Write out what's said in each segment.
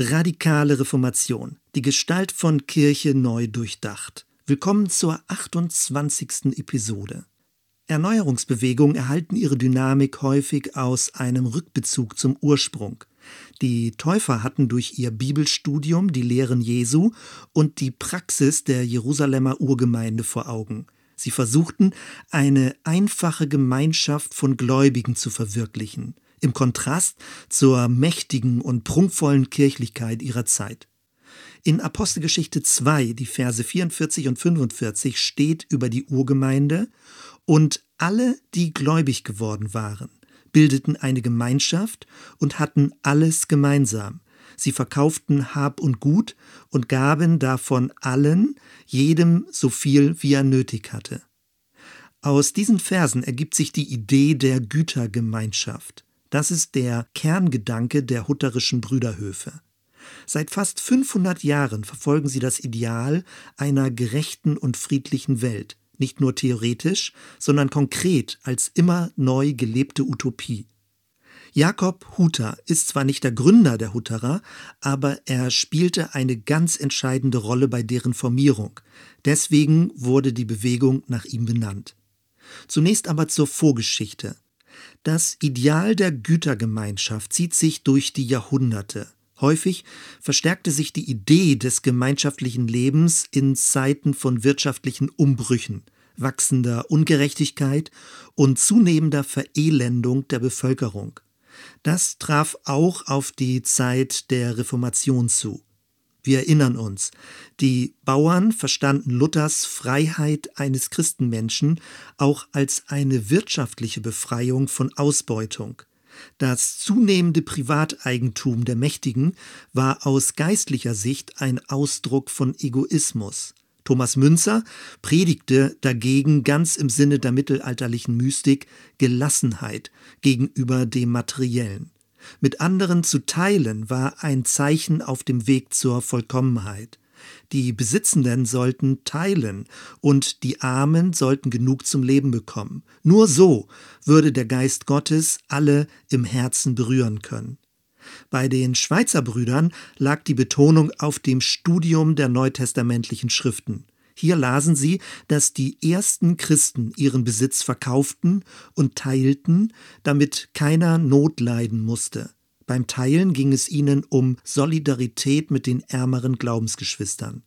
Radikale Reformation. Die Gestalt von Kirche neu durchdacht. Willkommen zur 28. Episode. Erneuerungsbewegungen erhalten ihre Dynamik häufig aus einem Rückbezug zum Ursprung. Die Täufer hatten durch ihr Bibelstudium die Lehren Jesu und die Praxis der Jerusalemer Urgemeinde vor Augen. Sie versuchten, eine einfache Gemeinschaft von Gläubigen zu verwirklichen – im Kontrast zur mächtigen und prunkvollen Kirchlichkeit ihrer Zeit. In Apostelgeschichte 2, die Verse 44 und 45 steht über die Urgemeinde und alle, die gläubig geworden waren, bildeten eine Gemeinschaft und hatten alles gemeinsam. Sie verkauften Hab und Gut und gaben davon allen, jedem so viel, wie er nötig hatte. Aus diesen Versen ergibt sich die Idee der Gütergemeinschaft. Das ist der Kerngedanke der hutterischen Brüderhöfe. Seit fast 500 Jahren verfolgen sie das Ideal einer gerechten und friedlichen Welt, nicht nur theoretisch, sondern konkret als immer neu gelebte Utopie. Jakob Hutter ist zwar nicht der Gründer der Hutterer, aber er spielte eine ganz entscheidende Rolle bei deren Formierung. Deswegen wurde die Bewegung nach ihm benannt. Zunächst aber zur Vorgeschichte. Das Ideal der Gütergemeinschaft zieht sich durch die Jahrhunderte. Häufig verstärkte sich die Idee des gemeinschaftlichen Lebens in Zeiten von wirtschaftlichen Umbrüchen, wachsender Ungerechtigkeit und zunehmender Verelendung der Bevölkerung. Das traf auch auf die Zeit der Reformation zu. Wir erinnern uns, die Bauern verstanden Luthers Freiheit eines Christenmenschen auch als eine wirtschaftliche Befreiung von Ausbeutung. Das zunehmende Privateigentum der Mächtigen war aus geistlicher Sicht ein Ausdruck von Egoismus. Thomas Münzer predigte dagegen ganz im Sinne der mittelalterlichen Mystik Gelassenheit gegenüber dem Materiellen. Mit anderen zu teilen war ein Zeichen auf dem Weg zur Vollkommenheit. Die Besitzenden sollten teilen und die Armen sollten genug zum Leben bekommen. Nur so würde der Geist Gottes alle im Herzen berühren können. Bei den Schweizer Brüdern lag die Betonung auf dem Studium der neutestamentlichen Schriften. Hier lasen sie, dass die ersten Christen ihren Besitz verkauften und teilten, damit keiner Not leiden musste. Beim Teilen ging es ihnen um Solidarität mit den ärmeren Glaubensgeschwistern.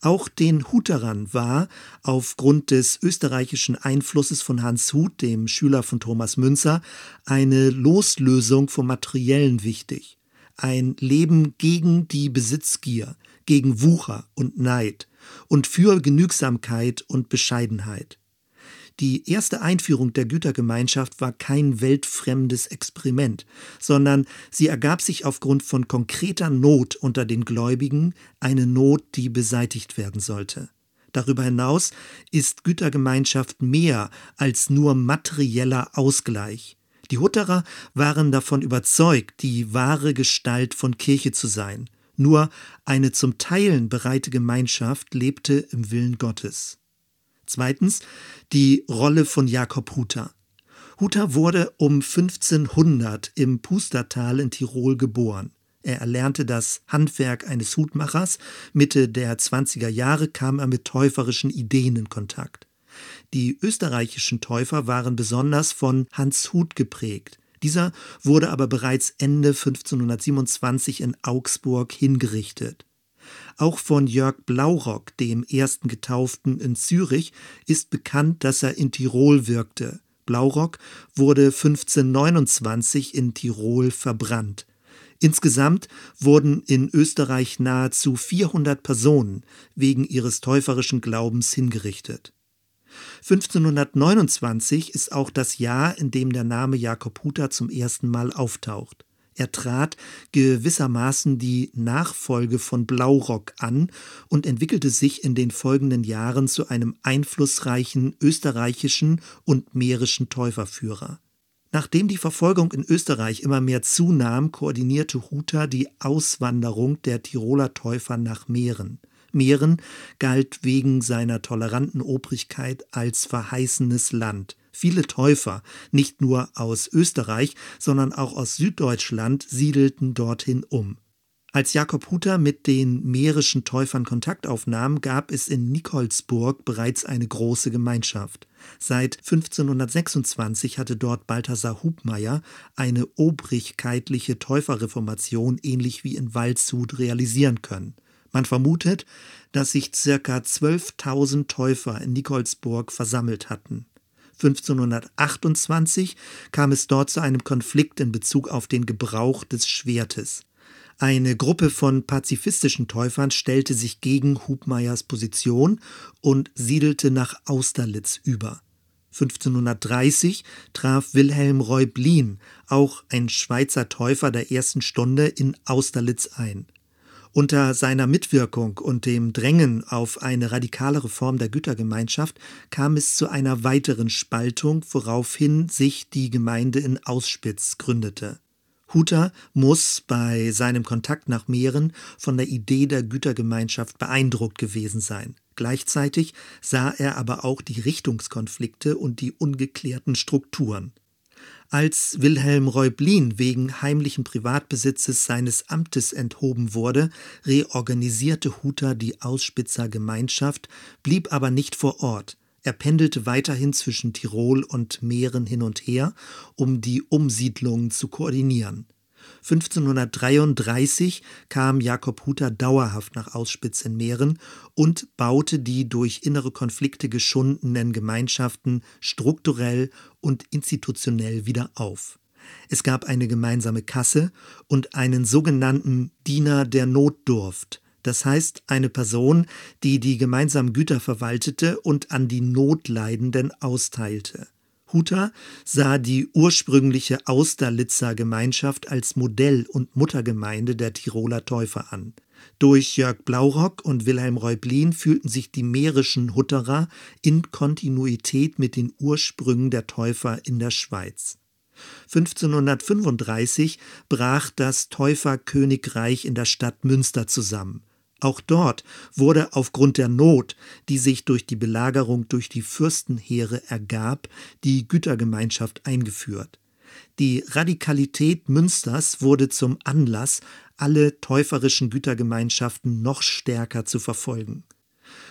Auch den Huterern war, aufgrund des österreichischen Einflusses von Hans Huth, dem Schüler von Thomas Münzer, eine Loslösung vom Materiellen wichtig. Ein Leben gegen die Besitzgier, gegen Wucher und Neid, und für Genügsamkeit und Bescheidenheit. Die erste Einführung der Gütergemeinschaft war kein weltfremdes Experiment, sondern sie ergab sich aufgrund von konkreter Not unter den Gläubigen, eine Not, die beseitigt werden sollte. Darüber hinaus ist Gütergemeinschaft mehr als nur materieller Ausgleich. Die Hutterer waren davon überzeugt, die wahre Gestalt von Kirche zu sein. Nur eine zum Teilen bereite Gemeinschaft lebte im Willen Gottes. Zweitens die Rolle von Jakob Hutter. Hutter wurde um 1500 im Pustertal in Tirol geboren. Er erlernte das Handwerk eines Hutmachers. Mitte der 20er Jahre kam er mit täuferischen Ideen in Kontakt. Die österreichischen Täufer waren besonders von Hans Huth geprägt. Dieser wurde aber bereits Ende 1527 in Augsburg hingerichtet. Auch von Jörg Blaurock, dem ersten Getauften in Zürich, ist bekannt, dass er in Tirol wirkte. Blaurock wurde 1529 in Tirol verbrannt. Insgesamt wurden in Österreich nahezu 400 Personen wegen ihres täuferischen Glaubens hingerichtet. 1529 ist auch das Jahr, in dem der Name Jakob Hutter zum ersten Mal auftaucht. Er trat gewissermaßen die Nachfolge von Blaurock an und entwickelte sich in den folgenden Jahren zu einem einflussreichen österreichischen und mährischen Täuferführer. Nachdem die Verfolgung in Österreich immer mehr zunahm, koordinierte Hutter die Auswanderung der Tiroler Täufer nach Mähren. Mähren galt wegen seiner toleranten Obrigkeit als verheißenes Land. Viele Täufer, nicht nur aus Österreich, sondern auch aus Süddeutschland, siedelten dorthin um. Als Jakob Hutter mit den mährischen Täufern Kontakt aufnahm, gab es in Nikolsburg bereits eine große Gemeinschaft. Seit 1526 hatte dort Balthasar Hubmeier eine obrigkeitliche Täuferreformation ähnlich wie in Waldshut realisieren können. Man vermutet, dass sich ca. 12.000 Täufer in Nikolsburg versammelt hatten. 1528 kam es dort zu einem Konflikt in Bezug auf den Gebrauch des Schwertes. Eine Gruppe von pazifistischen Täufern stellte sich gegen Hubmeyers Position und siedelte nach Austerlitz über. 1530 traf Wilhelm Reublin, auch ein Schweizer Täufer der ersten Stunde, in Austerlitz ein. Unter seiner Mitwirkung und dem Drängen auf eine radikale Reform der Gütergemeinschaft kam es zu einer weiteren Spaltung, woraufhin sich die Gemeinde in Auspitz gründete. Hutter muss bei seinem Kontakt nach Mähren von der Idee der Gütergemeinschaft beeindruckt gewesen sein. Gleichzeitig sah er aber auch die Richtungskonflikte und die ungeklärten Strukturen. Als Wilhelm Reublin wegen heimlichen Privatbesitzes seines Amtes enthoben wurde, reorganisierte Hutter die Ausspitzer Gemeinschaft, blieb aber nicht vor Ort. Er pendelte weiterhin zwischen Tirol und Mähren hin und her, um die Umsiedlungen zu koordinieren. 1533 kam Jakob Hutter dauerhaft nach Auspitz in Mähren und baute die durch innere Konflikte geschundenen Gemeinschaften strukturell und institutionell wieder auf. Es gab eine gemeinsame Kasse und einen sogenannten Diener der Notdurft, das heißt eine Person, die die gemeinsamen Güter verwaltete und an die Notleidenden austeilte. Hutter sah die ursprüngliche Austerlitzer Gemeinschaft als Modell und Muttergemeinde der Tiroler Täufer an. Durch Jörg Blaurock und Wilhelm Reublin fühlten sich die mährischen Hutterer in Kontinuität mit den Ursprüngen der Täufer in der Schweiz. 1535 brach das Täuferkönigreich in der Stadt Münster zusammen. Auch dort wurde aufgrund der Not, die sich durch die Belagerung durch die Fürstenheere ergab, die Gütergemeinschaft eingeführt. Die Radikalität Münsters wurde zum Anlass, alle täuferischen Gütergemeinschaften noch stärker zu verfolgen.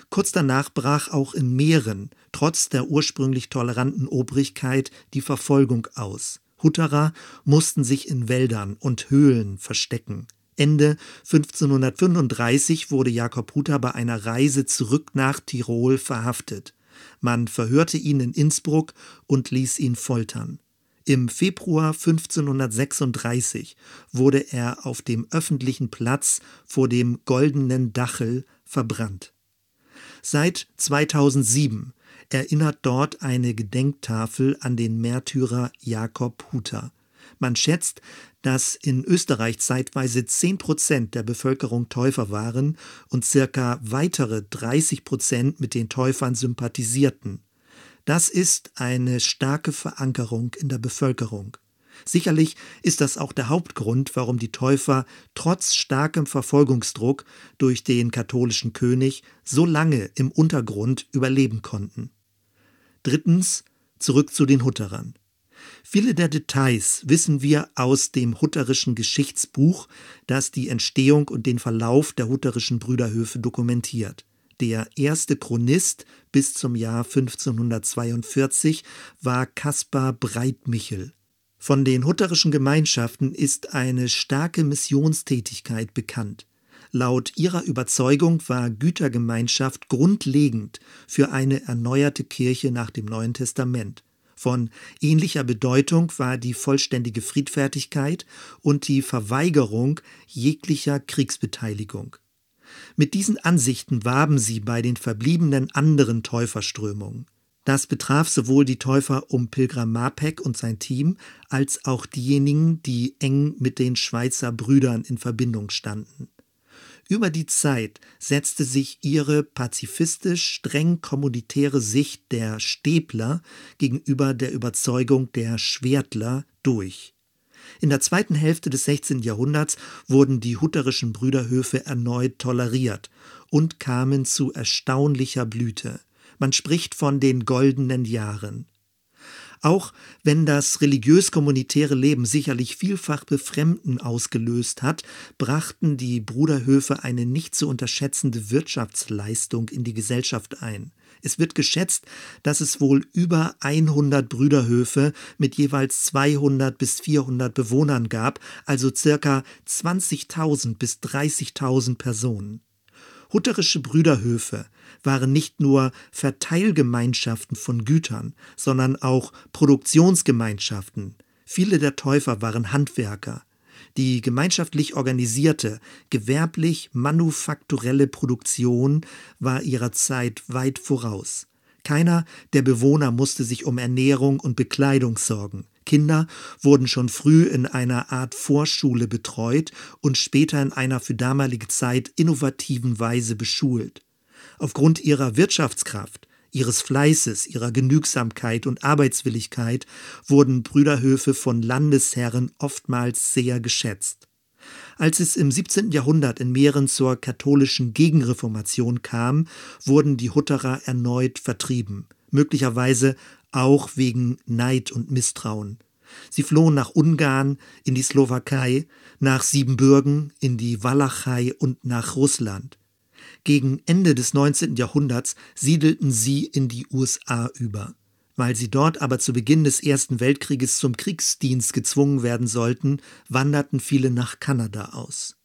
Kurz danach brach auch in Mähren, trotz der ursprünglich toleranten Obrigkeit, die Verfolgung aus. Hutterer mussten sich in Wäldern und Höhlen verstecken. Ende 1535 wurde Jakob Hutter bei einer Reise zurück nach Tirol verhaftet. Man verhörte ihn in Innsbruck und ließ ihn foltern. Im Februar 1536 wurde er auf dem öffentlichen Platz vor dem Goldenen Dachel verbrannt. Seit 2007 erinnert dort eine Gedenktafel an den Märtyrer Jakob Hutter. Man schätzt, dass in Österreich zeitweise 10 Prozent der Bevölkerung Täufer waren und circa weitere 30 Prozent mit den Täufern sympathisierten. Das ist eine starke Verankerung in der Bevölkerung. Sicherlich ist das auch der Hauptgrund, warum die Täufer trotz starkem Verfolgungsdruck durch den katholischen König so lange im Untergrund überleben konnten. Drittens zurück zu den Hutterern. Viele der Details wissen wir aus dem Hutterischen Geschichtsbuch, das die Entstehung und den Verlauf der Hutterischen Brüderhöfe dokumentiert. Der erste Chronist bis zum Jahr 1542 war Kaspar Breitmichel. Von den hutterischen Gemeinschaften ist eine starke Missionstätigkeit bekannt. Laut ihrer Überzeugung war Gütergemeinschaft grundlegend für eine erneuerte Kirche nach dem Neuen Testament. Von ähnlicher Bedeutung war die vollständige Friedfertigkeit und die Verweigerung jeglicher Kriegsbeteiligung. Mit diesen Ansichten warben sie bei den verbliebenen anderen Täuferströmungen. Das betraf sowohl die Täufer um Pilgram Mapek und sein Team, als auch diejenigen, die eng mit den Schweizer Brüdern in Verbindung standen. Über die Zeit setzte sich ihre pazifistisch streng kommunitäre Sicht der Stäbler gegenüber der Überzeugung der Schwertler durch. In der zweiten Hälfte des 16. Jahrhunderts wurden die hutterischen Brüderhöfe erneut toleriert und kamen zu erstaunlicher Blüte. Man spricht von den goldenen Jahren. Auch wenn das religiös-kommunitäre Leben sicherlich vielfach Befremden ausgelöst hat, brachten die Bruderhöfe eine nicht zu unterschätzende Wirtschaftsleistung in die Gesellschaft ein. Es wird geschätzt, dass es wohl über 100 Brüderhöfe mit jeweils 200 bis 400 Bewohnern gab, also circa 20.000 bis 30.000 Personen. Hutterische Brüderhöfe waren nicht nur Verteilgemeinschaften von Gütern, sondern auch Produktionsgemeinschaften. Viele der Täufer waren Handwerker. Die gemeinschaftlich organisierte, gewerblich manufakturelle Produktion war ihrer Zeit weit voraus. Keiner der Bewohner musste sich um Ernährung und Bekleidung sorgen. Kinder wurden schon früh in einer Art Vorschule betreut und später in einer für damalige Zeit innovativen Weise beschult. Aufgrund ihrer Wirtschaftskraft, ihres Fleißes, ihrer Genügsamkeit und Arbeitswilligkeit wurden Brüderhöfe von Landesherren oftmals sehr geschätzt. Als es im 17. Jahrhundert in Mähren zur katholischen Gegenreformation kam, wurden die Hutterer erneut vertrieben, möglicherweise auch wegen Neid und Misstrauen. Sie flohen nach Ungarn, in die Slowakei, nach Siebenbürgen, in die Walachei und nach Russland. Gegen Ende des 19. Jahrhunderts siedelten sie in die USA über. Weil sie dort aber zu Beginn des Ersten Weltkrieges zum Kriegsdienst gezwungen werden sollten, wanderten viele nach Kanada aus.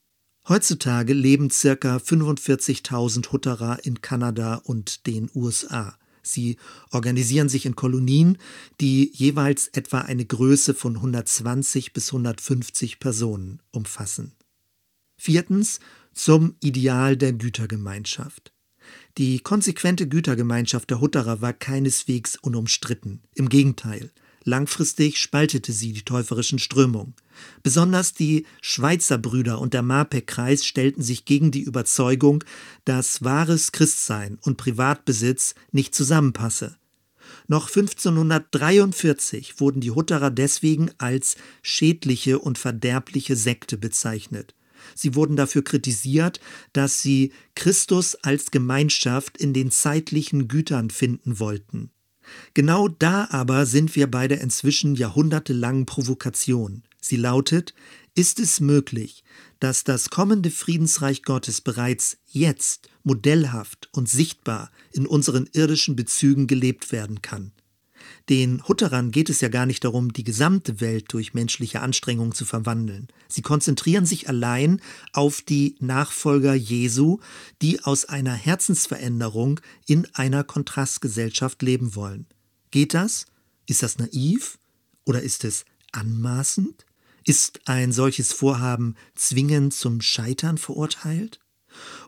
Heutzutage leben circa 45.000 Hutterer in Kanada und den USA. Sie organisieren sich in Kolonien, die jeweils etwa eine Größe von 120 bis 150 Personen umfassen. Viertens zum Ideal der Gütergemeinschaft. Die konsequente Gütergemeinschaft der Hutterer war keineswegs unumstritten. Im Gegenteil, langfristig spaltete sie die täuferischen Strömungen. Besonders die Schweizer Brüder und der Marpeck-Kreis stellten sich gegen die Überzeugung, dass wahres Christsein und Privatbesitz nicht zusammenpasse. Noch 1543 wurden die Hutterer deswegen als schädliche und verderbliche Sekte bezeichnet. Sie wurden dafür kritisiert, dass sie Christus als Gemeinschaft in den zeitlichen Gütern finden wollten. Genau da aber sind wir bei der inzwischen jahrhundertelangen Provokation. Sie lautet, ist es möglich, dass das kommende Friedensreich Gottes bereits jetzt modellhaft und sichtbar in unseren irdischen Bezügen gelebt werden kann? Den Hutterern geht es ja gar nicht darum, die gesamte Welt durch menschliche Anstrengungen zu verwandeln. Sie konzentrieren sich allein auf die Nachfolger Jesu, die aus einer Herzensveränderung in einer Kontrastgesellschaft leben wollen. Geht das? Ist das naiv? Oder ist es anmaßend? Ist ein solches Vorhaben zwingend zum Scheitern verurteilt?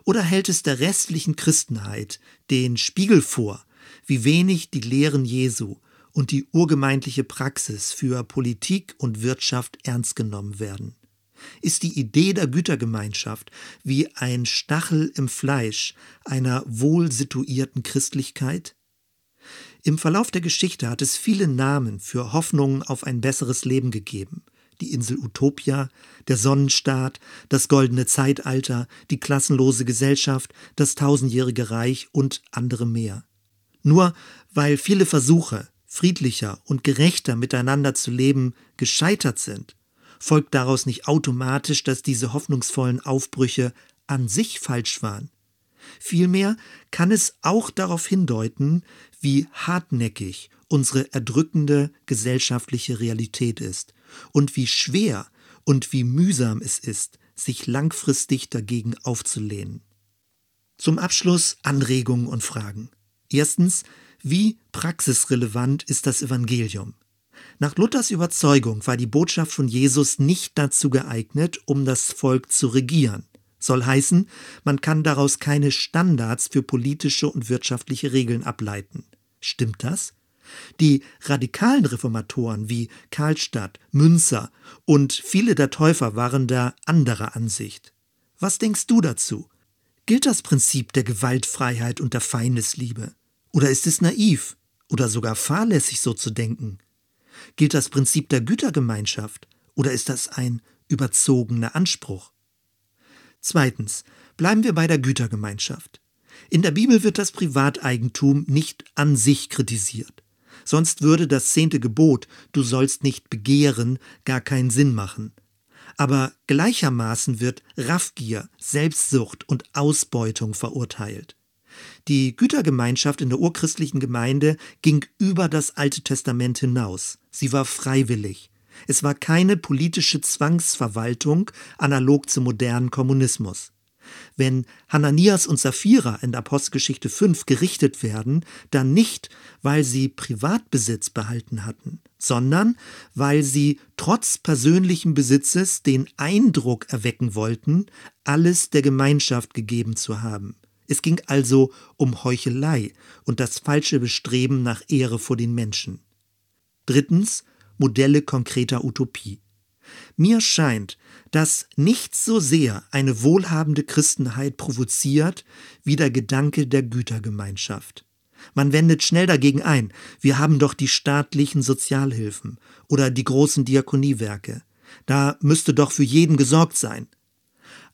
Oder hält es der restlichen Christenheit den Spiegel vor, wie wenig die Lehren Jesu und die urgemeindliche Praxis für Politik und Wirtschaft ernst genommen werden. Ist die Idee der Gütergemeinschaft wie ein Stachel im Fleisch einer wohl situierten Christlichkeit? Im Verlauf der Geschichte hat es viele Namen für Hoffnungen auf ein besseres Leben gegeben. Die Insel Utopia, der Sonnenstaat, das goldene Zeitalter, die klassenlose Gesellschaft, das tausendjährige Reich und andere mehr. Nur weil viele Versuche, friedlicher und gerechter miteinander zu leben, gescheitert sind, folgt daraus nicht automatisch, dass diese hoffnungsvollen Aufbrüche an sich falsch waren. Vielmehr kann es auch darauf hindeuten, wie hartnäckig unsere erdrückende gesellschaftliche Realität ist und wie schwer und wie mühsam es ist, sich langfristig dagegen aufzulehnen. Zum Abschluss Anregungen und Fragen. Erstens, wie praxisrelevant ist das Evangelium? Nach Luthers Überzeugung war die Botschaft von Jesus nicht dazu geeignet, um das Volk zu regieren. Soll heißen, man kann daraus keine Standards für politische und wirtschaftliche Regeln ableiten. Stimmt das? Die radikalen Reformatoren wie Karlstadt, Münzer und viele der Täufer waren da anderer Ansicht. Was denkst du dazu? Gilt das Prinzip der Gewaltfreiheit und der Feindesliebe? Oder ist es naiv oder sogar fahrlässig so zu denken? Gilt das Prinzip der Gütergemeinschaft oder ist das ein überzogener Anspruch? Zweitens, bleiben wir bei der Gütergemeinschaft. In der Bibel wird das Privateigentum nicht an sich kritisiert, Sonst würde das zehnte Gebot, du sollst nicht begehren, gar keinen Sinn machen. Aber gleichermaßen wird Raffgier, Selbstsucht und Ausbeutung verurteilt. Die Gütergemeinschaft in der urchristlichen Gemeinde ging über das Alte Testament hinaus. Sie war freiwillig. Es war keine politische Zwangsverwaltung, analog zum modernen Kommunismus. Wenn Hananias und Sapphira in Apostelgeschichte 5 gerichtet werden, dann nicht, weil sie Privatbesitz behalten hatten, sondern weil sie trotz persönlichen Besitzes den Eindruck erwecken wollten, alles der Gemeinschaft gegeben zu haben. Es ging also um Heuchelei und das falsche Bestreben nach Ehre vor den Menschen. Drittens Modelle konkreter Utopie. Mir scheint, dass nichts so sehr eine wohlhabende Christenheit provoziert wie der Gedanke der Gütergemeinschaft. Man wendet schnell dagegen ein, wir haben doch die staatlichen Sozialhilfen oder die großen Diakoniewerke. Da müsste doch für jeden gesorgt sein.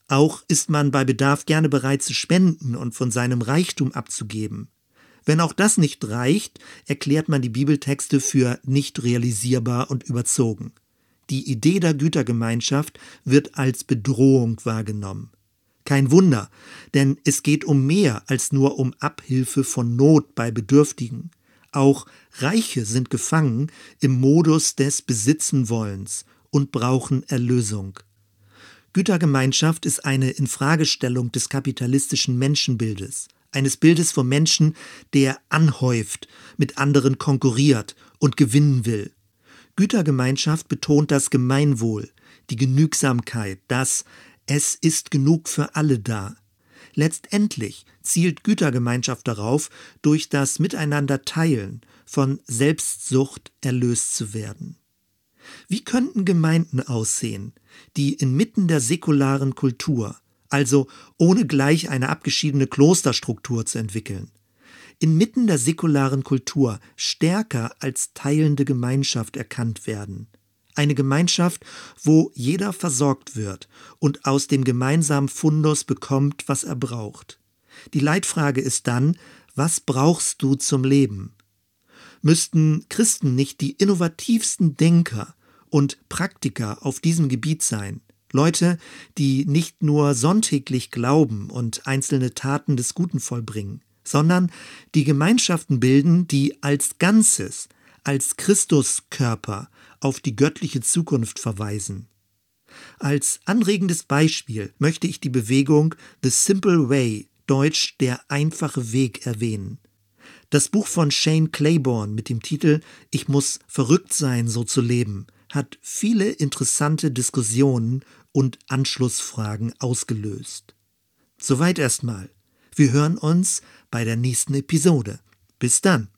Auch ist man bei Bedarf gerne bereit zu spenden und von seinem Reichtum abzugeben. Wenn auch das nicht reicht, erklärt man die Bibeltexte für nicht realisierbar und überzogen. Die Idee der Gütergemeinschaft wird als Bedrohung wahrgenommen. Kein Wunder, denn es geht um mehr als nur um Abhilfe von Not bei Bedürftigen. Auch Reiche sind gefangen im Modus des Besitzenwollens und brauchen Erlösung. Gütergemeinschaft ist eine Infragestellung des kapitalistischen Menschenbildes, eines Bildes vom Menschen, der anhäuft, mit anderen konkurriert und gewinnen will. Gütergemeinschaft betont das Gemeinwohl, die Genügsamkeit, das Es ist genug für alle da. Letztendlich zielt Gütergemeinschaft darauf, durch das Miteinander teilen von Selbstsucht erlöst zu werden. Wie könnten Gemeinden aussehen, die inmitten der säkularen Kultur, also ohne gleich eine abgeschiedene Klosterstruktur zu entwickeln, inmitten der säkularen Kultur stärker als teilende Gemeinschaft erkannt werden. Eine Gemeinschaft, wo jeder versorgt wird und aus dem gemeinsamen Fundus bekommt, was er braucht. Die Leitfrage ist dann, was brauchst du zum Leben? Müssten Christen nicht die innovativsten Denker und Praktiker auf diesem Gebiet sein? Leute, die nicht nur sonntäglich glauben und einzelne Taten des Guten vollbringen, sondern die Gemeinschaften bilden, die als Ganzes, als Christuskörper auf die göttliche Zukunft verweisen. Als anregendes Beispiel möchte ich die Bewegung The Simple Way, deutsch der einfache Weg, erwähnen. Das Buch von Shane Claiborne mit dem Titel Ich muss verrückt sein, so zu leben hat viele interessante Diskussionen und Anschlussfragen ausgelöst. Soweit erstmal. Wir hören uns bei der nächsten Episode. Bis dann.